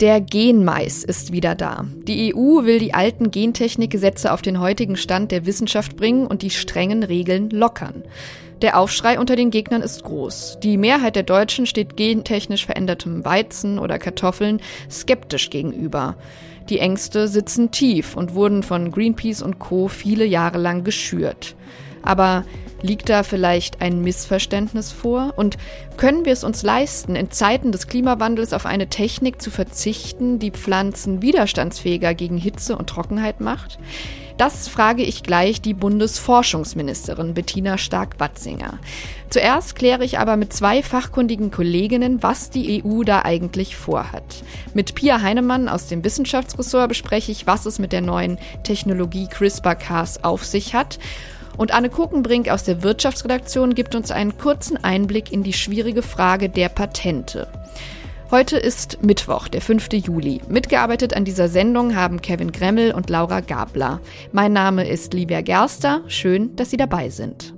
Der Genmais ist wieder da. Die EU will die alten Gentechnikgesetze auf den heutigen Stand der Wissenschaft bringen und die strengen Regeln lockern. Der Aufschrei unter den Gegnern ist groß. Die Mehrheit der Deutschen steht gentechnisch verändertem Weizen oder Kartoffeln skeptisch gegenüber. Die Ängste sitzen tief und wurden von Greenpeace und Co. viele Jahre lang geschürt. Aber Liegt da vielleicht ein Missverständnis vor? Und können wir es uns leisten, in Zeiten des Klimawandels auf eine Technik zu verzichten, die Pflanzen widerstandsfähiger gegen Hitze und Trockenheit macht? Das frage ich gleich die Bundesforschungsministerin Bettina Stark-Watzinger. Zuerst kläre ich aber mit zwei fachkundigen Kolleginnen, was die EU da eigentlich vorhat. Mit Pia Heinemann aus dem Wissenschaftsressort bespreche ich, was es mit der neuen Technologie CRISPR-Cas auf sich hat. Und Anne Kuchenbrink aus der Wirtschaftsredaktion gibt uns einen kurzen Einblick in die schwierige Frage der Patente. Heute ist Mittwoch, der 5. Juli. Mitgearbeitet an dieser Sendung haben Kevin Gremmel und Laura Gabler. Mein Name ist Livia Gerster. Schön, dass Sie dabei sind.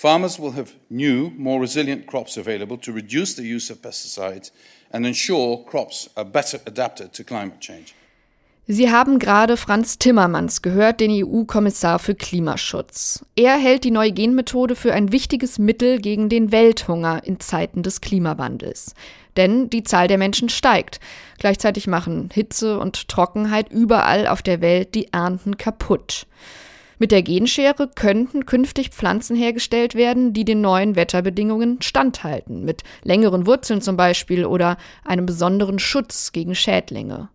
Farmers will have new, more resilient crops available to reduce the use of pesticides and ensure crops are better adapted to climate change. Sie haben gerade Franz Timmermans gehört, den EU-Kommissar für Klimaschutz. Er hält die neue Genmethode für ein wichtiges Mittel gegen den Welthunger in Zeiten des Klimawandels. Denn die Zahl der Menschen steigt. Gleichzeitig machen Hitze und Trockenheit überall auf der Welt die Ernten kaputt. Mit der Genschere könnten künftig Pflanzen hergestellt werden, die den neuen Wetterbedingungen standhalten, mit längeren Wurzeln zum Beispiel oder einem besonderen Schutz gegen Schädlinge.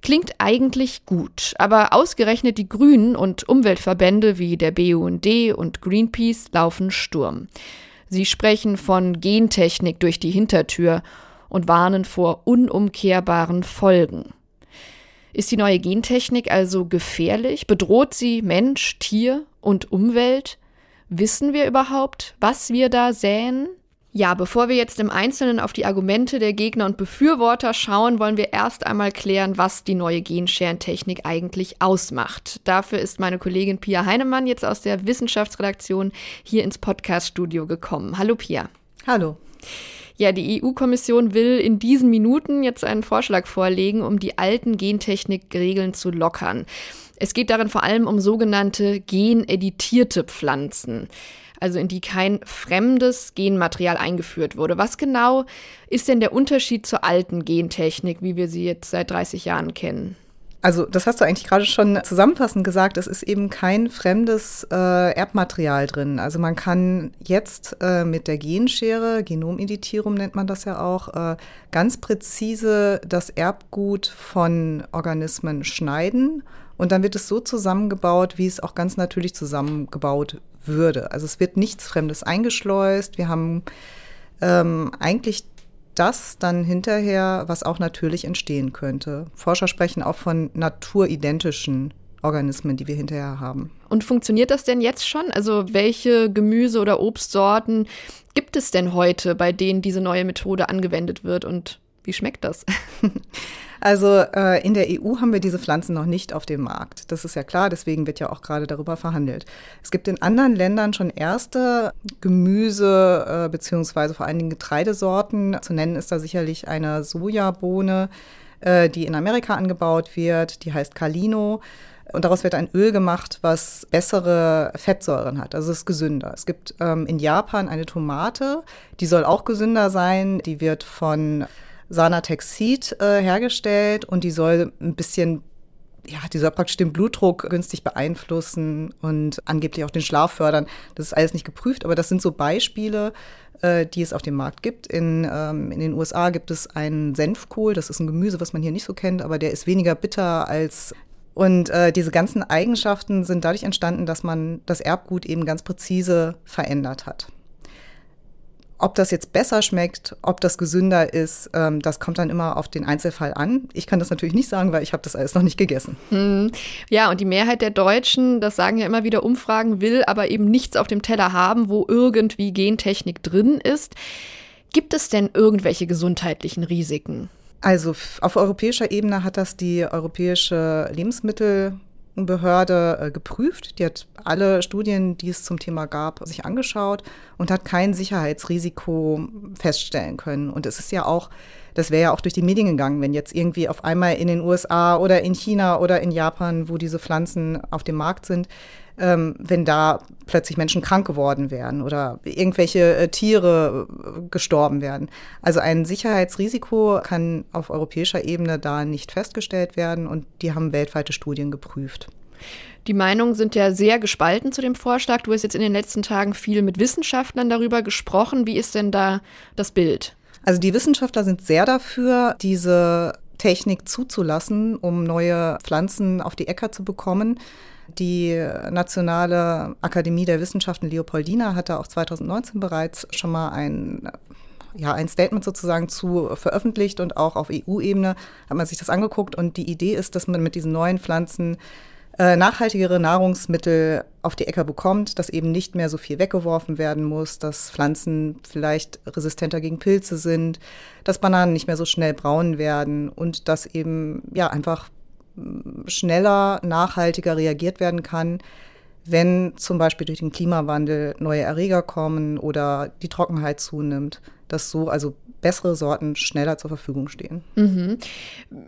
Klingt eigentlich gut, aber ausgerechnet die Grünen und Umweltverbände wie der BUND und Greenpeace laufen Sturm. Sie sprechen von Gentechnik durch die Hintertür und warnen vor unumkehrbaren Folgen. Ist die neue Gentechnik also gefährlich? Bedroht sie Mensch, Tier und Umwelt? Wissen wir überhaupt, was wir da säen? Ja, bevor wir jetzt im Einzelnen auf die Argumente der Gegner und Befürworter schauen, wollen wir erst einmal klären, was die neue Genscheren-Technik eigentlich ausmacht. Dafür ist meine Kollegin Pia Heinemann jetzt aus der Wissenschaftsredaktion hier ins Podcaststudio gekommen. Hallo Pia. Hallo. Ja, die EU-Kommission will in diesen Minuten jetzt einen Vorschlag vorlegen, um die alten Gentechnikregeln zu lockern. Es geht darin vor allem um sogenannte geneditierte Pflanzen, also in die kein fremdes Genmaterial eingeführt wurde. Was genau ist denn der Unterschied zur alten Gentechnik, wie wir sie jetzt seit 30 Jahren kennen? Also das hast du eigentlich gerade schon zusammenfassend gesagt, es ist eben kein fremdes äh, Erbmaterial drin. Also man kann jetzt äh, mit der Genschere, Genomeditierung nennt man das ja auch, äh, ganz präzise das Erbgut von Organismen schneiden und dann wird es so zusammengebaut, wie es auch ganz natürlich zusammengebaut würde. Also es wird nichts Fremdes eingeschleust. Wir haben ähm, eigentlich das dann hinterher, was auch natürlich entstehen könnte. Forscher sprechen auch von naturidentischen Organismen, die wir hinterher haben. Und funktioniert das denn jetzt schon? Also welche Gemüse- oder Obstsorten gibt es denn heute, bei denen diese neue Methode angewendet wird und wie schmeckt das? Also äh, in der EU haben wir diese Pflanzen noch nicht auf dem Markt. Das ist ja klar, deswegen wird ja auch gerade darüber verhandelt. Es gibt in anderen Ländern schon erste Gemüse äh, beziehungsweise vor allen Dingen Getreidesorten. Zu nennen ist da sicherlich eine Sojabohne, äh, die in Amerika angebaut wird. Die heißt Calino. Und daraus wird ein Öl gemacht, was bessere Fettsäuren hat. Also es ist gesünder. Es gibt ähm, in Japan eine Tomate, die soll auch gesünder sein. Die wird von Sanatexid äh, hergestellt und die soll ein bisschen ja, die soll praktisch den Blutdruck günstig beeinflussen und angeblich auch den Schlaf fördern. Das ist alles nicht geprüft, aber das sind so Beispiele, äh, die es auf dem Markt gibt. In, ähm, in den USA gibt es einen Senfkohl, das ist ein Gemüse, was man hier nicht so kennt, aber der ist weniger bitter als und äh, diese ganzen Eigenschaften sind dadurch entstanden, dass man das Erbgut eben ganz präzise verändert hat. Ob das jetzt besser schmeckt, ob das gesünder ist, ähm, das kommt dann immer auf den Einzelfall an. Ich kann das natürlich nicht sagen, weil ich habe das alles noch nicht gegessen. Hm. Ja, und die Mehrheit der Deutschen, das sagen ja immer wieder Umfragen, will aber eben nichts auf dem Teller haben, wo irgendwie Gentechnik drin ist. Gibt es denn irgendwelche gesundheitlichen Risiken? Also auf europäischer Ebene hat das die Europäische Lebensmittel Behörde äh, geprüft. Die hat alle Studien, die es zum Thema gab, sich angeschaut und hat kein Sicherheitsrisiko feststellen können. Und es ist ja auch, das wäre ja auch durch die Medien gegangen, wenn jetzt irgendwie auf einmal in den USA oder in China oder in Japan, wo diese Pflanzen auf dem Markt sind, ähm, wenn da plötzlich Menschen krank geworden wären oder irgendwelche äh, Tiere äh, gestorben werden. Also ein Sicherheitsrisiko kann auf europäischer Ebene da nicht festgestellt werden und die haben weltweite Studien geprüft. Die Meinungen sind ja sehr gespalten zu dem Vorschlag. Du hast jetzt in den letzten Tagen viel mit Wissenschaftlern darüber gesprochen. Wie ist denn da das Bild? Also die Wissenschaftler sind sehr dafür, diese Technik zuzulassen, um neue Pflanzen auf die Äcker zu bekommen. Die Nationale Akademie der Wissenschaften Leopoldina hatte auch 2019 bereits schon mal ein ja, ein Statement sozusagen zu veröffentlicht und auch auf EU-Ebene hat man sich das angeguckt. Und die Idee ist, dass man mit diesen neuen Pflanzen äh, nachhaltigere Nahrungsmittel auf die Äcker bekommt, dass eben nicht mehr so viel weggeworfen werden muss, dass Pflanzen vielleicht resistenter gegen Pilze sind, dass Bananen nicht mehr so schnell braun werden und dass eben ja einfach schneller, nachhaltiger reagiert werden kann, wenn zum Beispiel durch den Klimawandel neue Erreger kommen oder die Trockenheit zunimmt, dass so also bessere Sorten schneller zur Verfügung stehen. Mhm.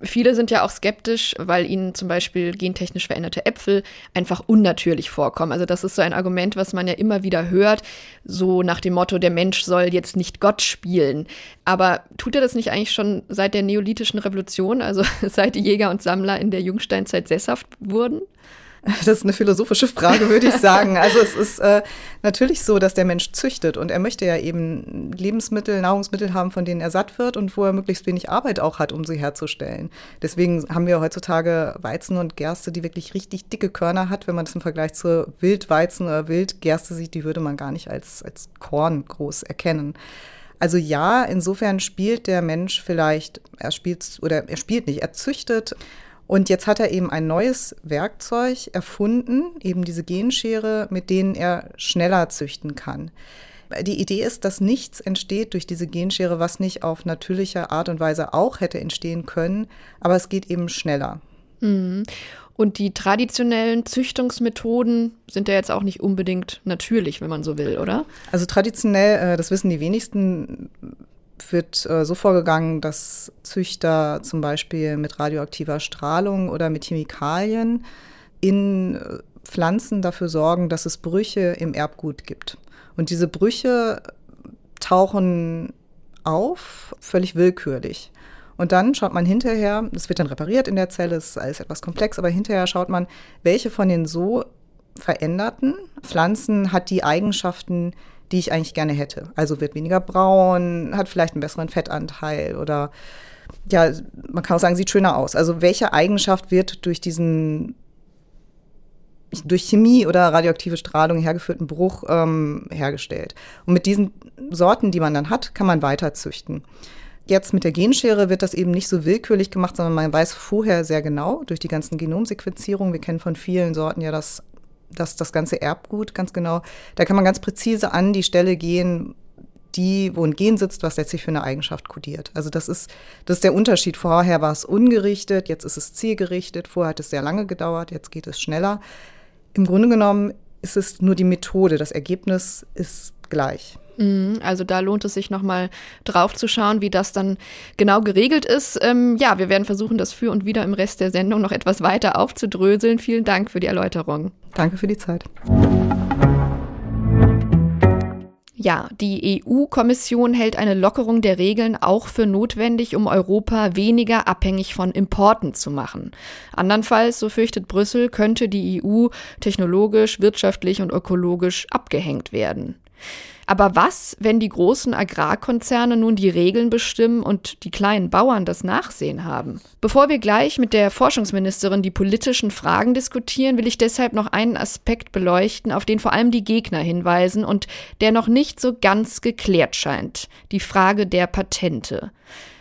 Viele sind ja auch skeptisch, weil ihnen zum Beispiel gentechnisch veränderte Äpfel einfach unnatürlich vorkommen. Also das ist so ein Argument, was man ja immer wieder hört, so nach dem Motto, der Mensch soll jetzt nicht Gott spielen. Aber tut er das nicht eigentlich schon seit der neolithischen Revolution, also seit die Jäger und Sammler in der Jungsteinzeit sesshaft wurden? Das ist eine philosophische Frage, würde ich sagen. Also es ist äh, natürlich so, dass der Mensch züchtet und er möchte ja eben Lebensmittel, Nahrungsmittel haben, von denen er satt wird und wo er möglichst wenig Arbeit auch hat, um sie herzustellen. Deswegen haben wir heutzutage Weizen und Gerste, die wirklich richtig dicke Körner hat. Wenn man das im Vergleich zur Wildweizen oder Wildgerste sieht, die würde man gar nicht als, als Korn groß erkennen. Also ja, insofern spielt der Mensch vielleicht, er spielt oder er spielt nicht, er züchtet und jetzt hat er eben ein neues Werkzeug erfunden, eben diese Genschere, mit denen er schneller züchten kann. Die Idee ist, dass nichts entsteht durch diese Genschere, was nicht auf natürliche Art und Weise auch hätte entstehen können, aber es geht eben schneller. Mhm. Und die traditionellen Züchtungsmethoden sind ja jetzt auch nicht unbedingt natürlich, wenn man so will, oder? Also traditionell, äh, das wissen die wenigsten, wird äh, so vorgegangen, dass Züchter zum Beispiel mit radioaktiver Strahlung oder mit Chemikalien in äh, Pflanzen dafür sorgen, dass es Brüche im Erbgut gibt. Und diese Brüche tauchen auf, völlig willkürlich. Und dann schaut man hinterher, das wird dann repariert in der Zelle, ist alles etwas komplex, aber hinterher schaut man, welche von den so veränderten Pflanzen hat die Eigenschaften, die ich eigentlich gerne hätte. Also wird weniger braun, hat vielleicht einen besseren Fettanteil oder ja, man kann auch sagen, sieht schöner aus. Also welche Eigenschaft wird durch diesen durch Chemie oder radioaktive Strahlung hergeführten Bruch ähm, hergestellt. Und mit diesen Sorten, die man dann hat, kann man weiter züchten. Jetzt mit der Genschere wird das eben nicht so willkürlich gemacht, sondern man weiß vorher sehr genau durch die ganzen Genomsequenzierungen. Wir kennen von vielen Sorten ja das das, das ganze Erbgut ganz genau. Da kann man ganz präzise an die Stelle gehen, die, wo ein Gen sitzt, was letztlich für eine Eigenschaft kodiert. Also das ist, das ist der Unterschied. Vorher war es ungerichtet, jetzt ist es zielgerichtet. Vorher hat es sehr lange gedauert, jetzt geht es schneller. Im Grunde genommen ist es nur die Methode. Das Ergebnis ist gleich. Mhm, also da lohnt es sich nochmal drauf zu schauen, wie das dann genau geregelt ist. Ähm, ja, wir werden versuchen, das für und wieder im Rest der Sendung noch etwas weiter aufzudröseln. Vielen Dank für die Erläuterung. Danke für die Zeit. Ja, die EU-Kommission hält eine Lockerung der Regeln auch für notwendig, um Europa weniger abhängig von Importen zu machen. Andernfalls, so fürchtet Brüssel, könnte die EU technologisch, wirtschaftlich und ökologisch abgehängt werden. Aber was, wenn die großen Agrarkonzerne nun die Regeln bestimmen und die kleinen Bauern das Nachsehen haben? Bevor wir gleich mit der Forschungsministerin die politischen Fragen diskutieren, will ich deshalb noch einen Aspekt beleuchten, auf den vor allem die Gegner hinweisen und der noch nicht so ganz geklärt scheint. Die Frage der Patente.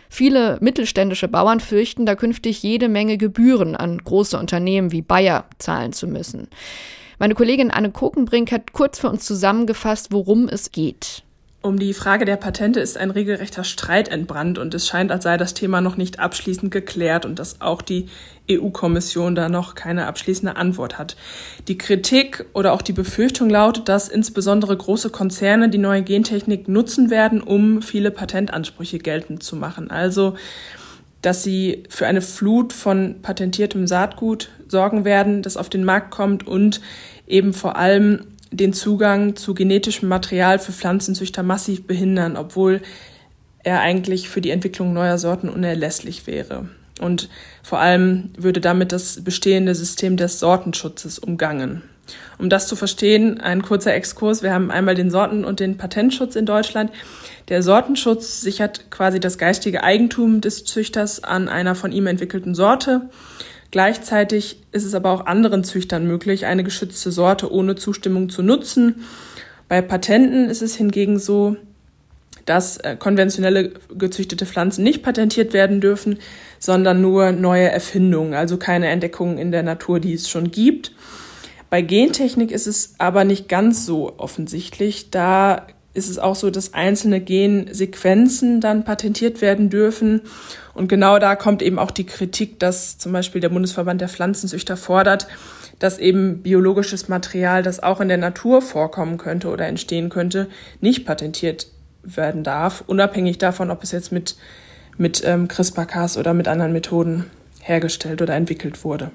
Viele mittelständische Bauern fürchten, da künftig jede Menge Gebühren an große Unternehmen wie Bayer zahlen zu müssen. Meine Kollegin Anne Kokenbrink hat kurz für uns zusammengefasst, worum es geht. Um die Frage der Patente ist ein regelrechter Streit entbrannt und es scheint, als sei das Thema noch nicht abschließend geklärt und dass auch die EU-Kommission da noch keine abschließende Antwort hat. Die Kritik oder auch die Befürchtung lautet, dass insbesondere große Konzerne die neue Gentechnik nutzen werden, um viele Patentansprüche geltend zu machen. Also dass sie für eine Flut von patentiertem Saatgut sorgen werden, das auf den Markt kommt und eben vor allem den Zugang zu genetischem Material für Pflanzenzüchter massiv behindern, obwohl er eigentlich für die Entwicklung neuer Sorten unerlässlich wäre. Und vor allem würde damit das bestehende System des Sortenschutzes umgangen. Um das zu verstehen, ein kurzer Exkurs. Wir haben einmal den Sorten- und den Patentschutz in Deutschland. Der Sortenschutz sichert quasi das geistige Eigentum des Züchters an einer von ihm entwickelten Sorte. Gleichzeitig ist es aber auch anderen Züchtern möglich, eine geschützte Sorte ohne Zustimmung zu nutzen. Bei Patenten ist es hingegen so, dass äh, konventionelle gezüchtete Pflanzen nicht patentiert werden dürfen, sondern nur neue Erfindungen, also keine Entdeckungen in der Natur, die es schon gibt. Bei Gentechnik ist es aber nicht ganz so offensichtlich. Da ist es auch so, dass einzelne Gensequenzen dann patentiert werden dürfen. Und genau da kommt eben auch die Kritik, dass zum Beispiel der Bundesverband der Pflanzenzüchter fordert, dass eben biologisches Material, das auch in der Natur vorkommen könnte oder entstehen könnte, nicht patentiert werden darf, unabhängig davon, ob es jetzt mit, mit ähm, CRISPR-Cas oder mit anderen Methoden hergestellt oder entwickelt wurde.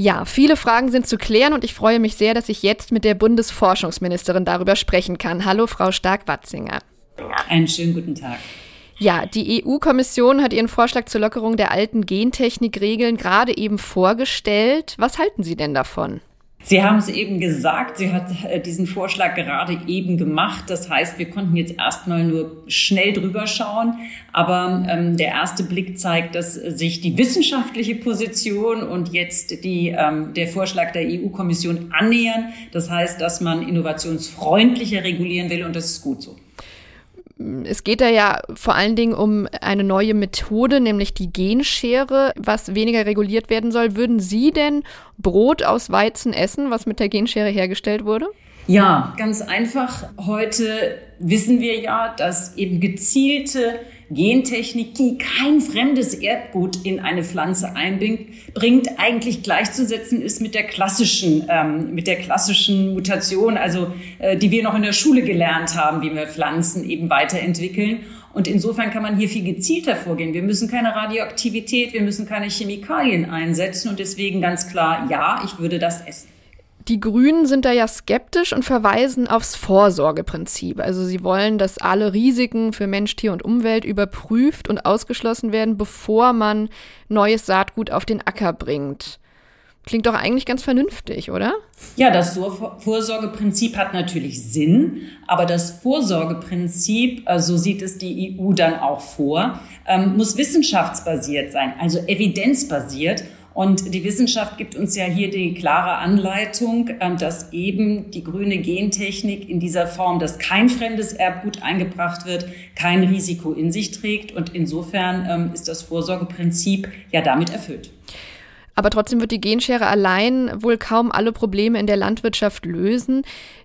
Ja, viele Fragen sind zu klären und ich freue mich sehr, dass ich jetzt mit der Bundesforschungsministerin darüber sprechen kann. Hallo, Frau Stark-Watzinger. Einen schönen guten Tag. Ja, die EU-Kommission hat ihren Vorschlag zur Lockerung der alten Gentechnikregeln gerade eben vorgestellt. Was halten Sie denn davon? Sie haben es eben gesagt, sie hat äh, diesen Vorschlag gerade eben gemacht. Das heißt, wir konnten jetzt erstmal nur schnell drüber schauen. Aber ähm, der erste Blick zeigt, dass sich die wissenschaftliche Position und jetzt die, ähm, der Vorschlag der EU-Kommission annähern. Das heißt, dass man innovationsfreundlicher regulieren will und das ist gut so. Es geht da ja vor allen Dingen um eine neue Methode, nämlich die Genschere, was weniger reguliert werden soll. Würden Sie denn Brot aus Weizen essen, was mit der Genschere hergestellt wurde? Ja, ganz einfach. Heute wissen wir ja, dass eben gezielte Gentechnik, die kein fremdes Erdgut in eine Pflanze einbringt, eigentlich gleichzusetzen ist mit der klassischen, ähm, mit der klassischen Mutation, also äh, die wir noch in der Schule gelernt haben, wie wir Pflanzen eben weiterentwickeln. Und insofern kann man hier viel gezielter vorgehen. Wir müssen keine Radioaktivität, wir müssen keine Chemikalien einsetzen und deswegen ganz klar, ja, ich würde das essen. Die Grünen sind da ja skeptisch und verweisen aufs Vorsorgeprinzip. Also sie wollen, dass alle Risiken für Mensch, Tier und Umwelt überprüft und ausgeschlossen werden, bevor man neues Saatgut auf den Acker bringt. Klingt doch eigentlich ganz vernünftig, oder? Ja, das Vorsorgeprinzip hat natürlich Sinn, aber das Vorsorgeprinzip, äh, so sieht es die EU dann auch vor, ähm, muss wissenschaftsbasiert sein, also evidenzbasiert. Und die Wissenschaft gibt uns ja hier die klare Anleitung, ähm, dass eben die grüne Gentechnik in dieser Form, dass kein fremdes Erbgut eingebracht wird, kein Risiko in sich trägt. Und insofern ähm, ist das Vorsorgeprinzip ja damit erfüllt. Aber trotzdem wird die Genschere allein wohl kaum alle Probleme in der Landwirtschaft lösen.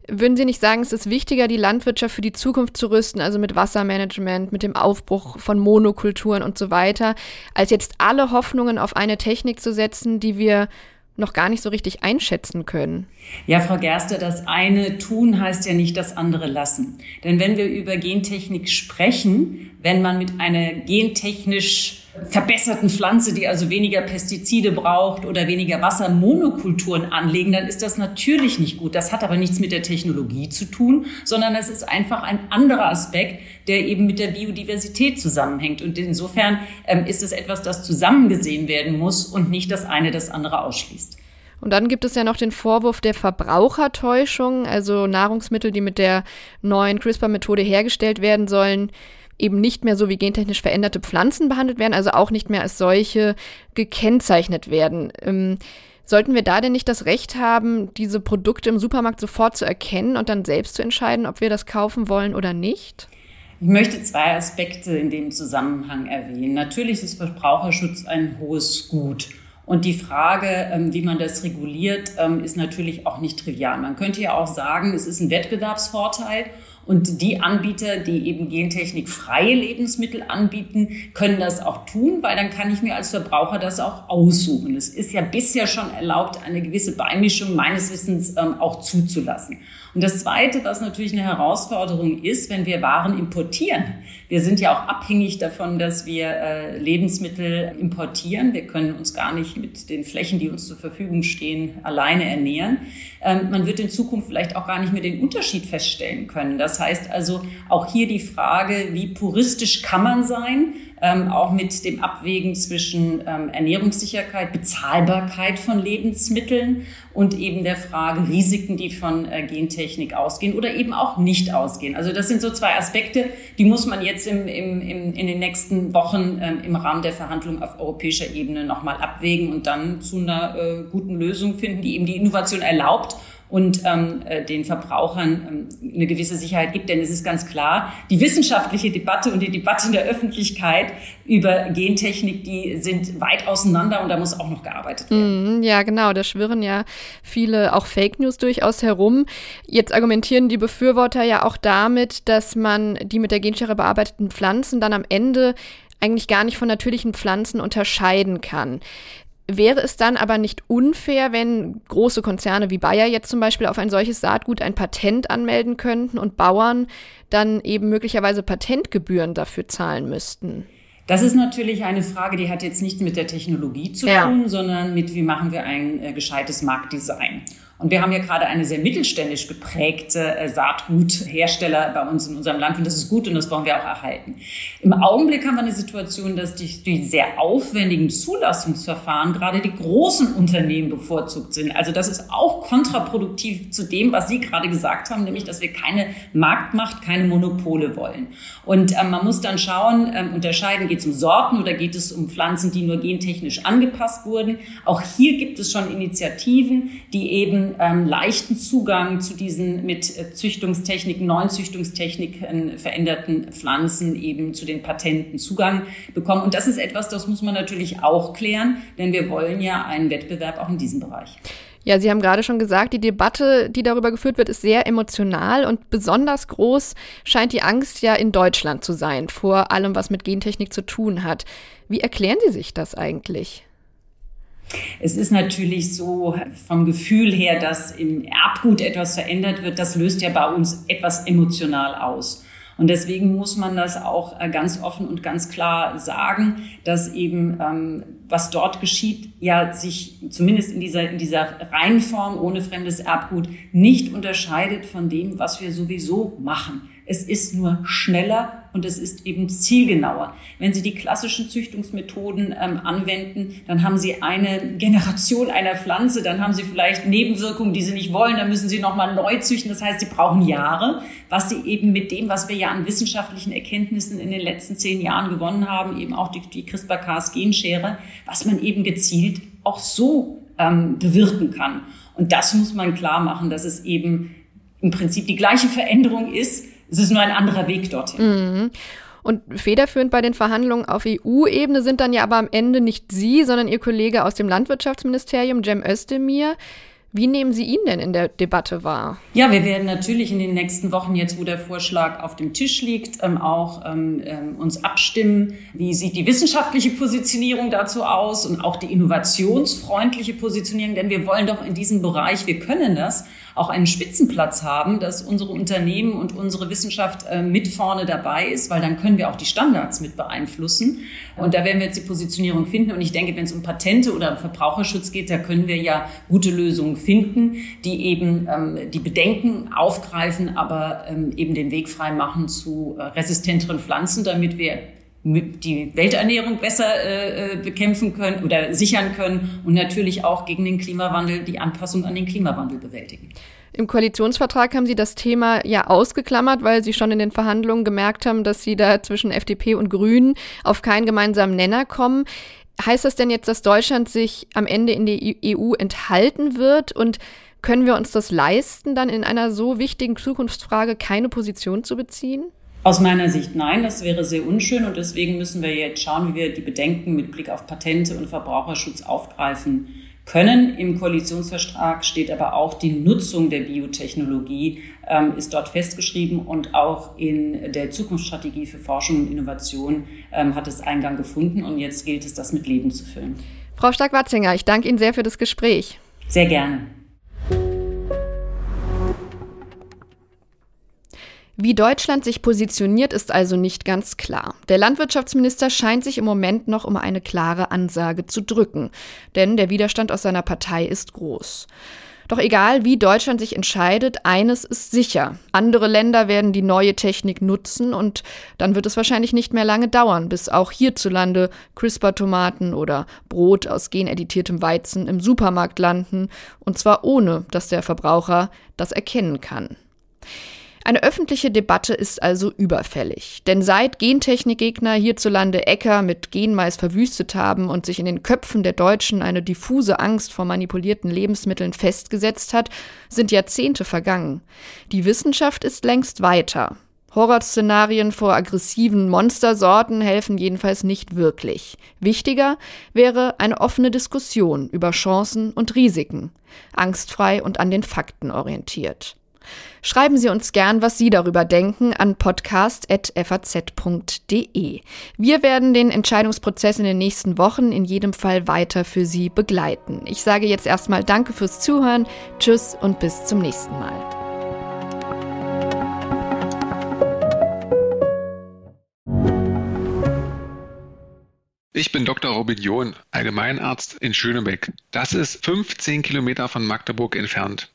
Würden Sie nicht sagen, es ist wichtiger, die Landwirtschaft für die Zukunft zu rüsten, also mit Wassermanagement, mit dem Aufbruch von Monokulturen und so weiter, als jetzt alle Hoffnungen auf eine Technik zu setzen, die wir noch gar nicht so richtig einschätzen können. Ja, Frau Gerster, das eine tun heißt ja nicht das andere lassen. Denn wenn wir über Gentechnik sprechen, wenn man mit einer gentechnisch verbesserten Pflanze, die also weniger Pestizide braucht oder weniger Wassermonokulturen anlegen, dann ist das natürlich nicht gut. Das hat aber nichts mit der Technologie zu tun, sondern es ist einfach ein anderer Aspekt, der eben mit der Biodiversität zusammenhängt. Und insofern ähm, ist es etwas, das zusammengesehen werden muss und nicht das eine das andere ausschließt. Und dann gibt es ja noch den Vorwurf der Verbrauchertäuschung, also Nahrungsmittel, die mit der neuen CRISPR-Methode hergestellt werden sollen, eben nicht mehr so wie gentechnisch veränderte Pflanzen behandelt werden, also auch nicht mehr als solche gekennzeichnet werden. Ähm, sollten wir da denn nicht das Recht haben, diese Produkte im Supermarkt sofort zu erkennen und dann selbst zu entscheiden, ob wir das kaufen wollen oder nicht? Ich möchte zwei Aspekte in dem Zusammenhang erwähnen. Natürlich ist Verbraucherschutz ein hohes Gut. Und die Frage, ähm, wie man das reguliert, ähm, ist natürlich auch nicht trivial. Man könnte ja auch sagen, es ist ein Wettbewerbsvorteil und die Anbieter, die eben gentechnikfreie Lebensmittel anbieten, können das auch tun, weil dann kann ich mir als Verbraucher das auch aussuchen. Es ist ja bisher schon erlaubt, eine gewisse Beimischung meines Wissens ähm, auch zuzulassen. Und das Zweite, was natürlich eine Herausforderung ist, wenn wir Waren importieren. Wir sind ja auch abhängig davon, dass wir äh, Lebensmittel importieren. Wir können uns gar nicht mit den Flächen, die uns zur Verfügung stehen, alleine ernähren. Ähm, man wird in Zukunft vielleicht auch gar nicht mehr den Unterschied feststellen können. Das heißt also auch hier die Frage, wie puristisch kann man sein? Ähm, auch mit dem Abwägen zwischen ähm, Ernährungssicherheit, Bezahlbarkeit von Lebensmitteln und eben der Frage Risiken, die von äh, Gentechnik ausgehen oder eben auch nicht ausgehen. Also das sind so zwei Aspekte, die muss man jetzt im, im, im, in den nächsten Wochen ähm, im Rahmen der Verhandlungen auf europäischer Ebene nochmal abwägen und dann zu einer äh, guten Lösung finden, die eben die Innovation erlaubt und ähm, äh, den Verbrauchern ähm, eine gewisse Sicherheit gibt. Denn es ist ganz klar, die wissenschaftliche Debatte und die Debatte in der Öffentlichkeit über Gentechnik, die sind weit auseinander und da muss auch noch gearbeitet werden. Mm, ja, genau, da schwirren ja viele auch Fake News durchaus herum. Jetzt argumentieren die Befürworter ja auch damit, dass man die mit der Genschere bearbeiteten Pflanzen dann am Ende eigentlich gar nicht von natürlichen Pflanzen unterscheiden kann. Wäre es dann aber nicht unfair, wenn große Konzerne wie Bayer jetzt zum Beispiel auf ein solches Saatgut ein Patent anmelden könnten und Bauern dann eben möglicherweise Patentgebühren dafür zahlen müssten? Das ist natürlich eine Frage, die hat jetzt nichts mit der Technologie zu ja. tun, sondern mit, wie machen wir ein äh, gescheites Marktdesign. Und wir haben ja gerade eine sehr mittelständisch geprägte äh, Saatguthersteller bei uns in unserem Land und das ist gut und das wollen wir auch erhalten. Im Augenblick haben wir eine Situation, dass die, die sehr aufwendigen Zulassungsverfahren gerade die großen Unternehmen bevorzugt sind. Also das ist auch kontraproduktiv zu dem, was Sie gerade gesagt haben, nämlich, dass wir keine Marktmacht, keine Monopole wollen. Und ähm, man muss dann schauen, ähm, unterscheiden, geht es um Sorten oder geht es um Pflanzen, die nur gentechnisch angepasst wurden. Auch hier gibt es schon Initiativen, die eben ähm, leichten Zugang zu diesen mit äh, Züchtungstechniken, neuen Züchtungstechniken veränderten Pflanzen eben zu den Patenten Zugang bekommen. Und das ist etwas, das muss man natürlich auch klären, denn wir wollen ja einen Wettbewerb auch in diesem Bereich. Ja, Sie haben gerade schon gesagt, die Debatte, die darüber geführt wird, ist sehr emotional und besonders groß scheint die Angst ja in Deutschland zu sein, vor allem was mit Gentechnik zu tun hat. Wie erklären Sie sich das eigentlich? Es ist natürlich so vom Gefühl her, dass im Erbgut etwas verändert wird, das löst ja bei uns etwas emotional aus. Und deswegen muss man das auch äh, ganz offen und ganz klar sagen, dass eben ähm, was dort geschieht, ja sich zumindest in dieser, in dieser Reihenform ohne fremdes Erbgut nicht unterscheidet von dem, was wir sowieso machen. Es ist nur schneller und es ist eben zielgenauer. Wenn Sie die klassischen Züchtungsmethoden ähm, anwenden, dann haben Sie eine Generation einer Pflanze, dann haben Sie vielleicht Nebenwirkungen, die Sie nicht wollen, dann müssen Sie nochmal neu züchten. Das heißt, Sie brauchen Jahre, was Sie eben mit dem, was wir ja an wissenschaftlichen Erkenntnissen in den letzten zehn Jahren gewonnen haben, eben auch die, die CRISPR-Cas-Genschere, was man eben gezielt auch so ähm, bewirken kann. Und das muss man klar machen, dass es eben im Prinzip die gleiche Veränderung ist, es ist nur ein anderer Weg dorthin. Mhm. Und federführend bei den Verhandlungen auf EU-Ebene sind dann ja aber am Ende nicht Sie, sondern Ihr Kollege aus dem Landwirtschaftsministerium, Cem Özdemir. Wie nehmen Sie ihn denn in der Debatte wahr? Ja, wir werden natürlich in den nächsten Wochen, jetzt wo der Vorschlag auf dem Tisch liegt, ähm, auch ähm, ähm, uns abstimmen. Wie sieht die wissenschaftliche Positionierung dazu aus und auch die innovationsfreundliche Positionierung? Denn wir wollen doch in diesem Bereich, wir können das, auch einen Spitzenplatz haben, dass unsere Unternehmen und unsere Wissenschaft äh, mit vorne dabei ist, weil dann können wir auch die Standards mit beeinflussen. Und da werden wir jetzt die Positionierung finden. Und ich denke, wenn es um Patente oder um Verbraucherschutz geht, da können wir ja gute Lösungen finden, die eben ähm, die Bedenken aufgreifen, aber ähm, eben den Weg frei machen zu äh, resistenteren Pflanzen, damit wir die Welternährung besser äh, äh, bekämpfen können oder sichern können und natürlich auch gegen den Klimawandel die Anpassung an den Klimawandel bewältigen. Im Koalitionsvertrag haben Sie das Thema ja ausgeklammert, weil Sie schon in den Verhandlungen gemerkt haben, dass Sie da zwischen FDP und Grünen auf keinen gemeinsamen Nenner kommen. Heißt das denn jetzt, dass Deutschland sich am Ende in der EU enthalten wird? Und können wir uns das leisten, dann in einer so wichtigen Zukunftsfrage keine Position zu beziehen? Aus meiner Sicht nein, das wäre sehr unschön und deswegen müssen wir jetzt schauen, wie wir die Bedenken mit Blick auf Patente und Verbraucherschutz aufgreifen können. Im Koalitionsvertrag steht aber auch die Nutzung der Biotechnologie ähm, ist dort festgeschrieben und auch in der Zukunftsstrategie für Forschung und Innovation ähm, hat es Eingang gefunden und jetzt gilt es, das mit Leben zu füllen. Frau Stark-Watzinger, ich danke Ihnen sehr für das Gespräch. Sehr gerne. Wie Deutschland sich positioniert, ist also nicht ganz klar. Der Landwirtschaftsminister scheint sich im Moment noch um eine klare Ansage zu drücken, denn der Widerstand aus seiner Partei ist groß. Doch egal, wie Deutschland sich entscheidet, eines ist sicher. Andere Länder werden die neue Technik nutzen und dann wird es wahrscheinlich nicht mehr lange dauern, bis auch hierzulande CRISPR-Tomaten oder Brot aus geneditiertem Weizen im Supermarkt landen, und zwar ohne, dass der Verbraucher das erkennen kann. Eine öffentliche Debatte ist also überfällig. Denn seit Gentechnikgegner hierzulande Äcker mit Genmais verwüstet haben und sich in den Köpfen der Deutschen eine diffuse Angst vor manipulierten Lebensmitteln festgesetzt hat, sind Jahrzehnte vergangen. Die Wissenschaft ist längst weiter. Horrorszenarien vor aggressiven Monstersorten helfen jedenfalls nicht wirklich. Wichtiger wäre eine offene Diskussion über Chancen und Risiken, angstfrei und an den Fakten orientiert. Schreiben Sie uns gern, was Sie darüber denken, an podcast.faz.de. Wir werden den Entscheidungsprozess in den nächsten Wochen in jedem Fall weiter für Sie begleiten. Ich sage jetzt erstmal Danke fürs Zuhören, Tschüss und bis zum nächsten Mal. Ich bin Dr. Robin John, Allgemeinarzt in Schönebeck. Das ist 15 Kilometer von Magdeburg entfernt